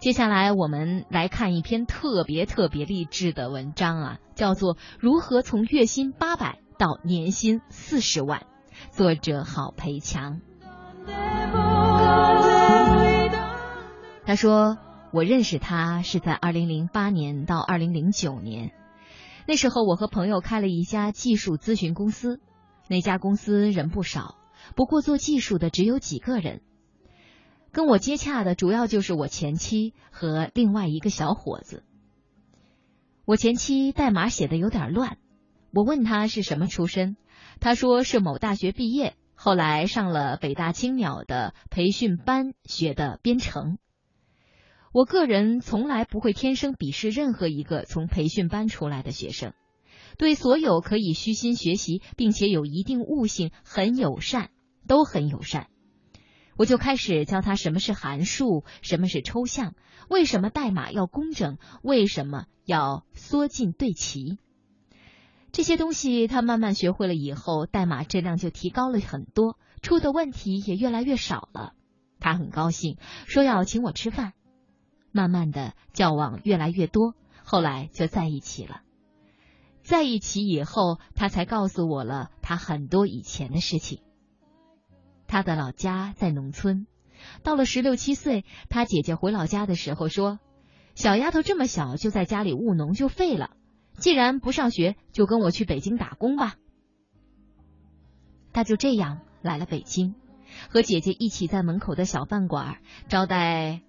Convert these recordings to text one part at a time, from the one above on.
接下来我们来看一篇特别特别励志的文章啊，叫做《如何从月薪八百到年薪四十万》，作者郝培强。他说：“我认识他是在二零零八年到二零零九年，那时候我和朋友开了一家技术咨询公司，那家公司人不少，不过做技术的只有几个人。跟我接洽的主要就是我前妻和另外一个小伙子。我前妻代码写的有点乱，我问他是什么出身，他说是某大学毕业，后来上了北大青鸟的培训班学的编程。”我个人从来不会天生鄙视任何一个从培训班出来的学生，对所有可以虚心学习并且有一定悟性很友善，都很友善。我就开始教他什么是函数，什么是抽象，为什么代码要工整，为什么要缩进对齐。这些东西他慢慢学会了以后，代码质量就提高了很多，出的问题也越来越少了。他很高兴，说要请我吃饭。慢慢的交往越来越多，后来就在一起了。在一起以后，他才告诉我了他很多以前的事情。他的老家在农村，到了十六七岁，他姐姐回老家的时候说：“小丫头这么小就在家里务农就废了，既然不上学，就跟我去北京打工吧。”他就这样来了北京，和姐姐一起在门口的小饭馆招待。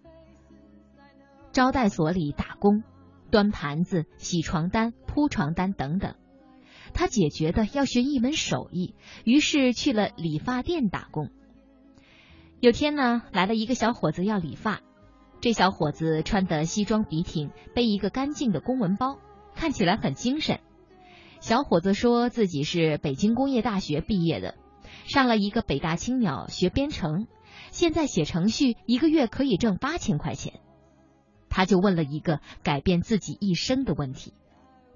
招待所里打工，端盘子、洗床单、铺床单等等。他姐觉得要学一门手艺，于是去了理发店打工。有天呢，来了一个小伙子要理发。这小伙子穿的西装笔挺，背一个干净的公文包，看起来很精神。小伙子说自己是北京工业大学毕业的，上了一个北大青鸟学编程，现在写程序一个月可以挣八千块钱。他就问了一个改变自己一生的问题。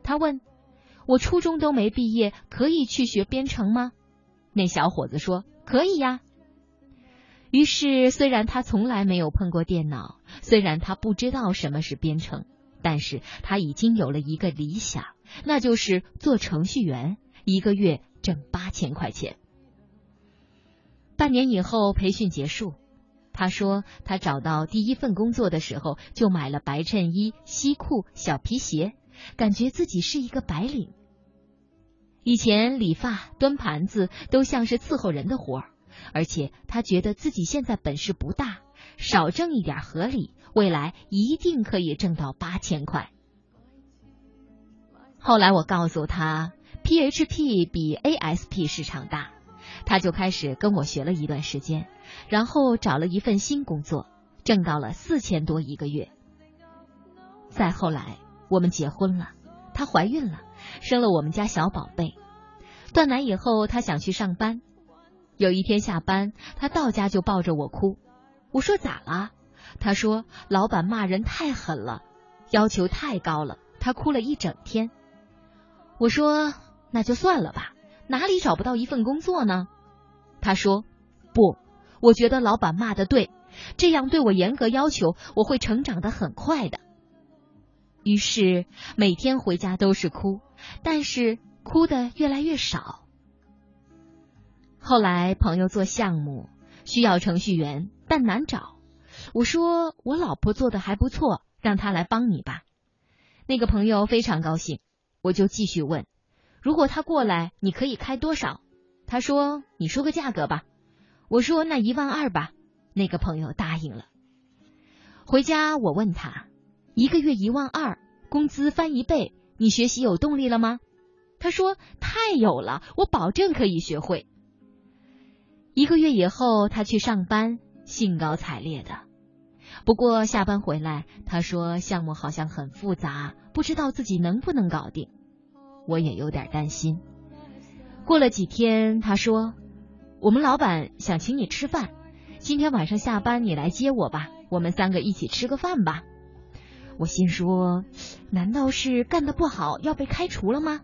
他问：“我初中都没毕业，可以去学编程吗？”那小伙子说：“可以呀。”于是，虽然他从来没有碰过电脑，虽然他不知道什么是编程，但是他已经有了一个理想，那就是做程序员，一个月挣八千块钱。半年以后，培训结束。他说，他找到第一份工作的时候，就买了白衬衣、西裤、小皮鞋，感觉自己是一个白领。以前理发、端盘子都像是伺候人的活儿，而且他觉得自己现在本事不大，少挣一点合理，未来一定可以挣到八千块。后来我告诉他，PHP 比 ASP 市场大。他就开始跟我学了一段时间，然后找了一份新工作，挣到了四千多一个月。再后来，我们结婚了，她怀孕了，生了我们家小宝贝。断奶以后，她想去上班。有一天下班，她到家就抱着我哭。我说咋了？她说老板骂人太狠了，要求太高了。她哭了一整天。我说那就算了吧，哪里找不到一份工作呢？她说：“不，我觉得老板骂的对，这样对我严格要求，我会成长的很快的。”于是每天回家都是哭，但是哭的越来越少。后来朋友做项目需要程序员，但难找。我说我老婆做的还不错，让她来帮你吧。那个朋友非常高兴，我就继续问：如果他过来，你可以开多少？他说：“你说个价格吧。”我说：“那一万二吧。”那个朋友答应了。回家我问他：“一个月一万二，工资翻一倍，你学习有动力了吗？”他说：“太有了，我保证可以学会。”一个月以后，他去上班，兴高采烈的。不过下班回来，他说项目好像很复杂，不知道自己能不能搞定。我也有点担心。过了几天，他说：“我们老板想请你吃饭，今天晚上下班你来接我吧，我们三个一起吃个饭吧。”我心说：“难道是干的不好要被开除了吗？”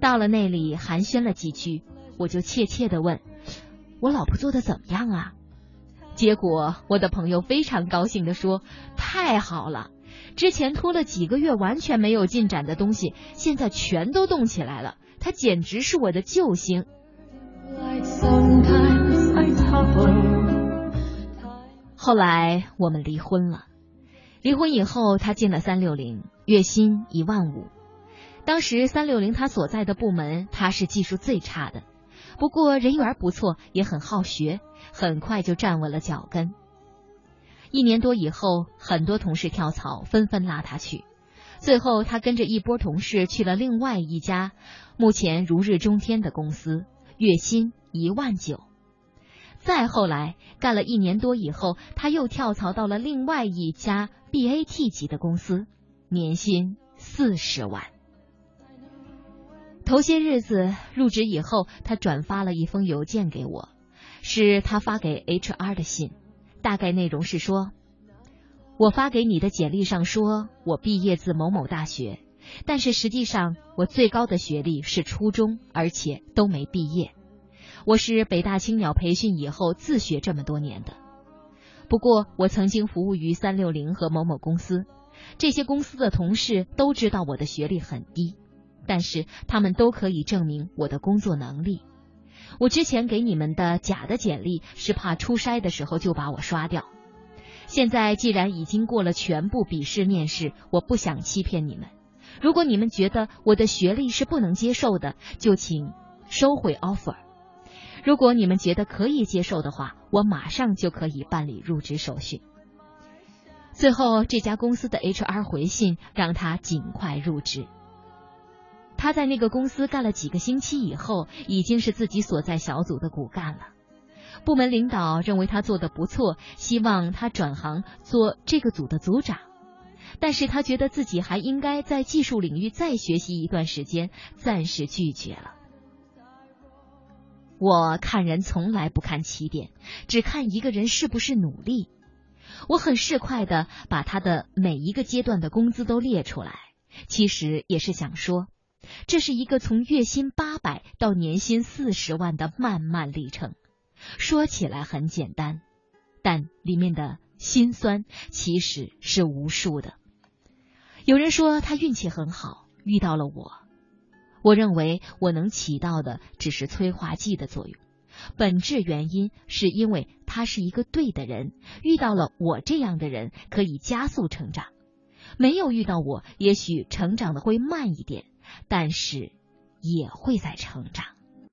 到了那里寒暄了几句，我就怯怯的问：“我老婆做的怎么样啊？”结果我的朋友非常高兴地说：“太好了，之前拖了几个月完全没有进展的东西，现在全都动起来了。他简直是我的救星。”后来我们离婚了。离婚以后，他进了三六零，月薪一万五。当时三六零他所在的部门，他是技术最差的，不过人缘不错，也很好学，很快就站稳了脚跟。一年多以后，很多同事跳槽，纷纷拉他去，最后他跟着一波同事去了另外一家目前如日中天的公司，月薪一万九。再后来干了一年多以后，他又跳槽到了另外一家 BAT 级的公司，年薪四十万。头些日子入职以后，他转发了一封邮件给我，是他发给 HR 的信，大概内容是说：我发给你的简历上说我毕业自某某大学，但是实际上我最高的学历是初中，而且都没毕业。我是北大青鸟培训以后自学这么多年的，不过我曾经服务于三六零和某某公司，这些公司的同事都知道我的学历很低，但是他们都可以证明我的工作能力。我之前给你们的假的简历是怕初筛的时候就把我刷掉，现在既然已经过了全部笔试面试，我不想欺骗你们。如果你们觉得我的学历是不能接受的，就请收回 offer。如果你们觉得可以接受的话，我马上就可以办理入职手续。最后，这家公司的 HR 回信让他尽快入职。他在那个公司干了几个星期以后，已经是自己所在小组的骨干了。部门领导认为他做的不错，希望他转行做这个组的组长。但是他觉得自己还应该在技术领域再学习一段时间，暂时拒绝了。我看人从来不看起点，只看一个人是不是努力。我很市侩的把他的每一个阶段的工资都列出来，其实也是想说，这是一个从月薪八百到年薪四十万的漫漫历程。说起来很简单，但里面的辛酸其实是无数的。有人说他运气很好，遇到了我。我认为我能起到的只是催化剂的作用，本质原因是因为他是一个对的人，遇到了我这样的人可以加速成长，没有遇到我，也许成长的会慢一点，但是也会在成长。